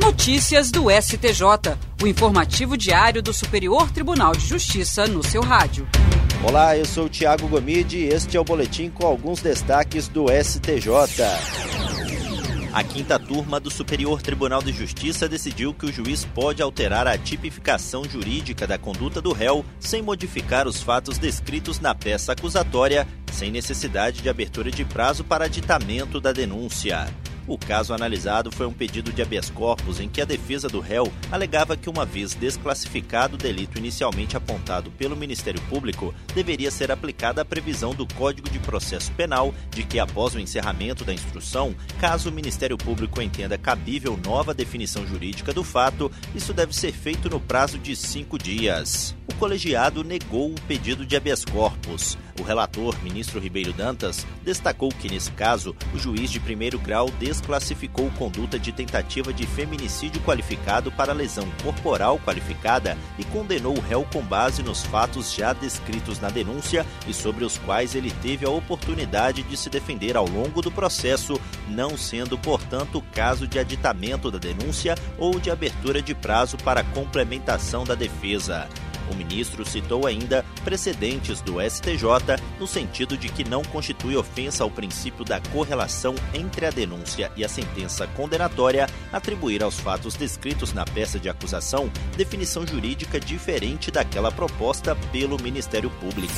Notícias do STJ, o informativo diário do Superior Tribunal de Justiça no seu rádio. Olá, eu sou o Tiago Gomide e este é o boletim com alguns destaques do STJ. A quinta turma do Superior Tribunal de Justiça decidiu que o juiz pode alterar a tipificação jurídica da conduta do réu sem modificar os fatos descritos na peça acusatória, sem necessidade de abertura de prazo para aditamento da denúncia. O caso analisado foi um pedido de habeas corpus em que a defesa do réu alegava que, uma vez desclassificado o delito inicialmente apontado pelo Ministério Público, deveria ser aplicada a previsão do Código de Processo Penal de que, após o encerramento da instrução, caso o Ministério Público entenda cabível nova definição jurídica do fato, isso deve ser feito no prazo de cinco dias. Colegiado negou o pedido de habeas corpus. O relator, ministro Ribeiro Dantas, destacou que, nesse caso, o juiz de primeiro grau desclassificou conduta de tentativa de feminicídio qualificado para lesão corporal qualificada e condenou o réu com base nos fatos já descritos na denúncia e sobre os quais ele teve a oportunidade de se defender ao longo do processo, não sendo, portanto, caso de aditamento da denúncia ou de abertura de prazo para complementação da defesa. O ministro citou ainda precedentes do STJ no sentido de que não constitui ofensa ao princípio da correlação entre a denúncia e a sentença condenatória atribuir aos fatos descritos na peça de acusação definição jurídica diferente daquela proposta pelo Ministério Público.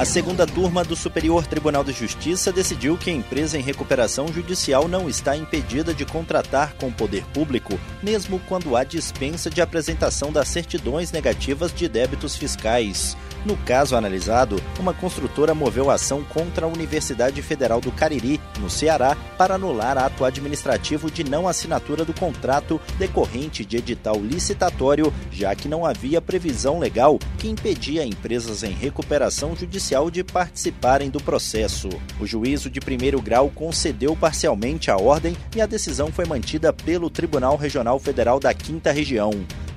A segunda turma do Superior Tribunal de Justiça decidiu que a empresa em recuperação judicial não está impedida de contratar com o poder público, mesmo quando há dispensa de apresentação das certidões negativas de débitos fiscais. No caso analisado, uma construtora moveu ação contra a Universidade Federal do Cariri, no Ceará, para anular ato administrativo de não assinatura do contrato decorrente de edital licitatório, já que não havia previsão legal que impedia empresas em recuperação judicial de participarem do processo. O juízo de primeiro grau concedeu parcialmente a ordem e a decisão foi mantida pelo Tribunal Regional Federal da Quinta Região.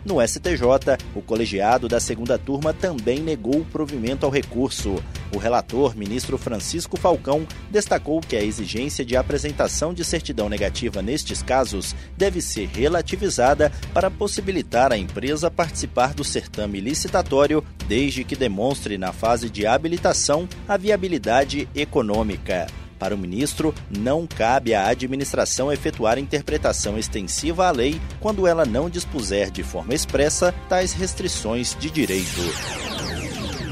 No STJ, o colegiado da segunda turma também negou o provimento ao recurso. O relator, ministro Francisco Falcão, destacou que a exigência de apresentação de certidão negativa nestes casos deve ser relativizada para possibilitar à empresa participar do certame licitatório, desde que demonstre na fase de habilitação a viabilidade econômica. Para o ministro, não cabe à administração efetuar interpretação extensiva à lei quando ela não dispuser de forma expressa tais restrições de direito.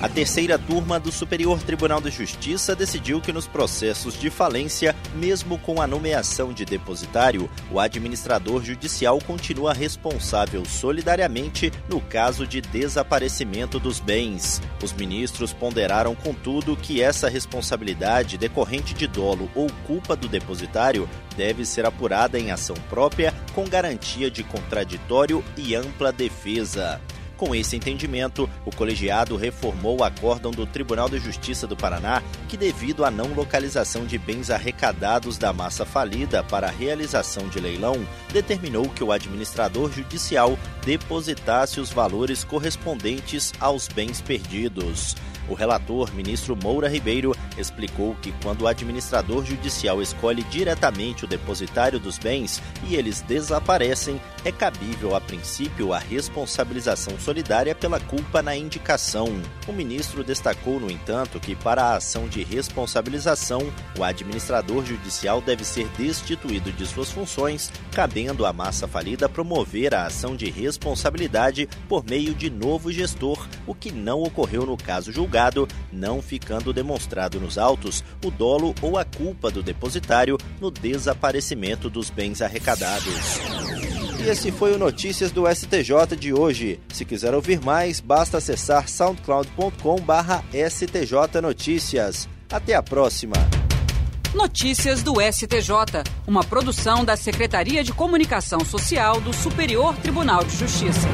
A terceira turma do Superior Tribunal de Justiça decidiu que nos processos de falência, mesmo com a nomeação de depositário, o administrador judicial continua responsável solidariamente no caso de desaparecimento dos bens. Os ministros ponderaram, contudo, que essa responsabilidade decorrente de dolo ou culpa do depositário deve ser apurada em ação própria com garantia de contraditório e ampla defesa. Com esse entendimento, o colegiado reformou o acórdão do Tribunal de Justiça do Paraná, que, devido à não localização de bens arrecadados da massa falida para a realização de leilão, determinou que o administrador judicial depositasse os valores correspondentes aos bens perdidos. O relator, ministro Moura Ribeiro, explicou que quando o administrador judicial escolhe diretamente o depositário dos bens e eles desaparecem, é cabível, a princípio, a responsabilização solidária pela culpa na indicação. O ministro destacou, no entanto, que para a ação de responsabilização, o administrador judicial deve ser destituído de suas funções, cabendo à massa falida promover a ação de responsabilidade por meio de novo gestor, o que não ocorreu no caso julgado, não ficando demonstrado nos autos o dolo ou a culpa do depositário no desaparecimento dos bens arrecadados. E esse foi o Notícias do STJ de hoje. Se quiser ouvir mais, basta acessar soundcloud.com/stj notícias. Até a próxima. Notícias do STJ, uma produção da Secretaria de Comunicação Social do Superior Tribunal de Justiça.